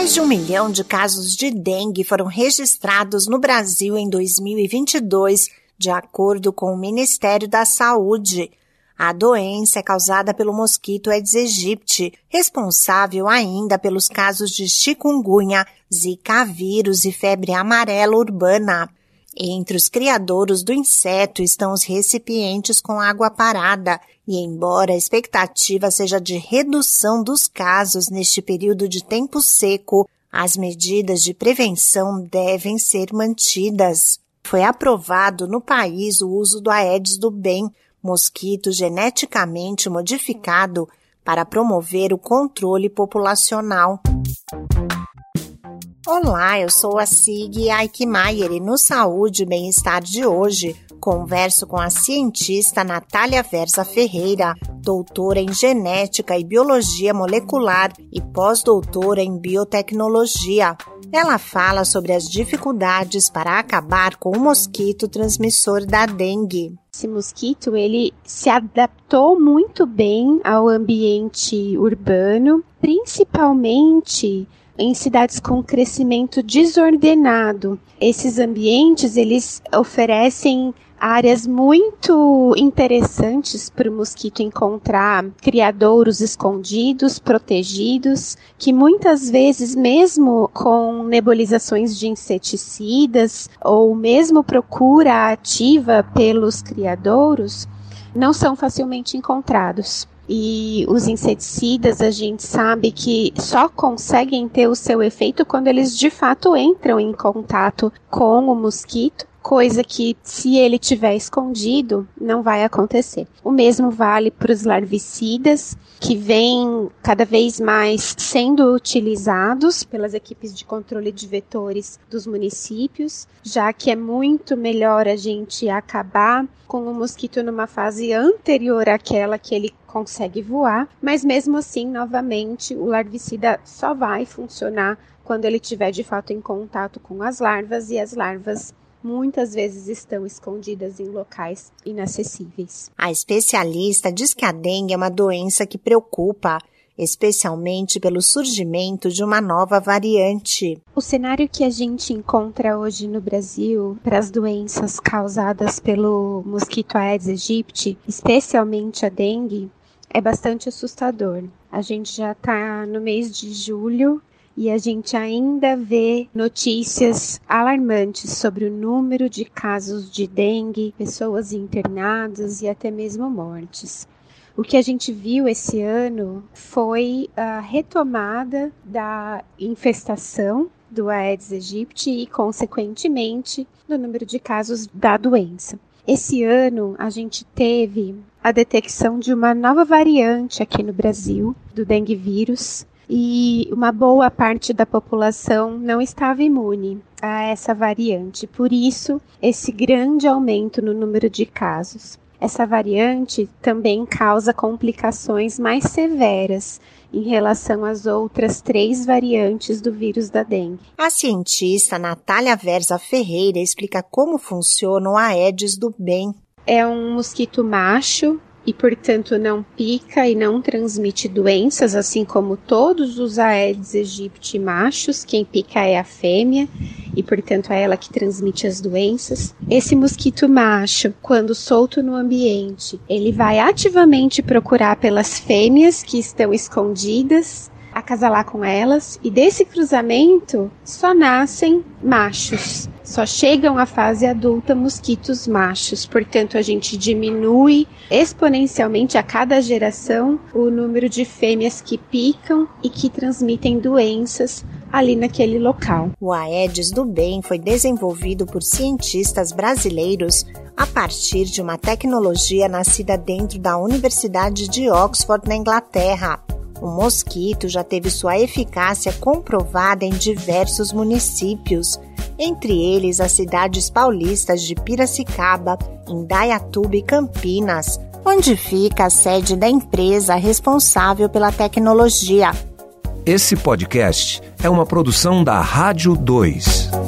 Mais de um milhão de casos de dengue foram registrados no Brasil em 2022, de acordo com o Ministério da Saúde. A doença é causada pelo mosquito Aedes aegypti, responsável ainda pelos casos de chikungunya, zika vírus e febre amarela urbana. Entre os criadouros do inseto estão os recipientes com água parada, e embora a expectativa seja de redução dos casos neste período de tempo seco, as medidas de prevenção devem ser mantidas. Foi aprovado no país o uso do Aedes do bem, mosquito geneticamente modificado para promover o controle populacional. Olá, eu sou a Sig Aikmaier e no Saúde e Bem-Estar de hoje converso com a cientista Natália Versa Ferreira, doutora em Genética e Biologia Molecular e pós-doutora em Biotecnologia. Ela fala sobre as dificuldades para acabar com o mosquito transmissor da dengue. Esse mosquito, ele se adaptou muito bem ao ambiente urbano, principalmente em cidades com crescimento desordenado. Esses ambientes, eles oferecem áreas muito interessantes para o mosquito encontrar criadouros escondidos, protegidos, que muitas vezes, mesmo com nebulizações de inseticidas ou mesmo procura ativa pelos criadouros, não são facilmente encontrados. E os inseticidas, a gente sabe que só conseguem ter o seu efeito quando eles de fato entram em contato com o mosquito coisa que, se ele tiver escondido, não vai acontecer. O mesmo vale para os larvicidas, que vêm cada vez mais sendo utilizados pelas equipes de controle de vetores dos municípios, já que é muito melhor a gente acabar com o mosquito numa fase anterior àquela que ele consegue voar, mas mesmo assim, novamente, o larvicida só vai funcionar quando ele estiver de fato em contato com as larvas e as larvas muitas vezes estão escondidas em locais inacessíveis. A especialista diz que a dengue é uma doença que preocupa, especialmente pelo surgimento de uma nova variante. O cenário que a gente encontra hoje no Brasil para as doenças causadas pelo mosquito Aedes aegypti, especialmente a dengue, é bastante assustador. A gente já está no mês de julho e a gente ainda vê notícias alarmantes sobre o número de casos de dengue, pessoas internadas e até mesmo mortes. O que a gente viu esse ano foi a retomada da infestação do Aedes aegypti e, consequentemente, do número de casos da doença. Esse ano a gente teve a detecção de uma nova variante aqui no Brasil do dengue vírus, e uma boa parte da população não estava imune a essa variante. Por isso, esse grande aumento no número de casos. Essa variante também causa complicações mais severas em relação às outras três variantes do vírus da dengue. A cientista Natália Versa Ferreira explica como funciona o Aedes do bem. É um mosquito macho e, portanto, não pica e não transmite doenças, assim como todos os Aedes aegypti machos. Quem pica é a fêmea e, portanto, é ela que transmite as doenças. Esse mosquito macho, quando solto no ambiente, ele vai ativamente procurar pelas fêmeas que estão escondidas acasalar com elas e desse cruzamento só nascem machos. Só chegam à fase adulta mosquitos machos, portanto a gente diminui exponencialmente a cada geração o número de fêmeas que picam e que transmitem doenças ali naquele local. O Aedes do Bem foi desenvolvido por cientistas brasileiros a partir de uma tecnologia nascida dentro da Universidade de Oxford, na Inglaterra. O mosquito já teve sua eficácia comprovada em diversos municípios, entre eles as cidades paulistas de Piracicaba, Indaiatuba e Campinas, onde fica a sede da empresa responsável pela tecnologia. Esse podcast é uma produção da Rádio 2.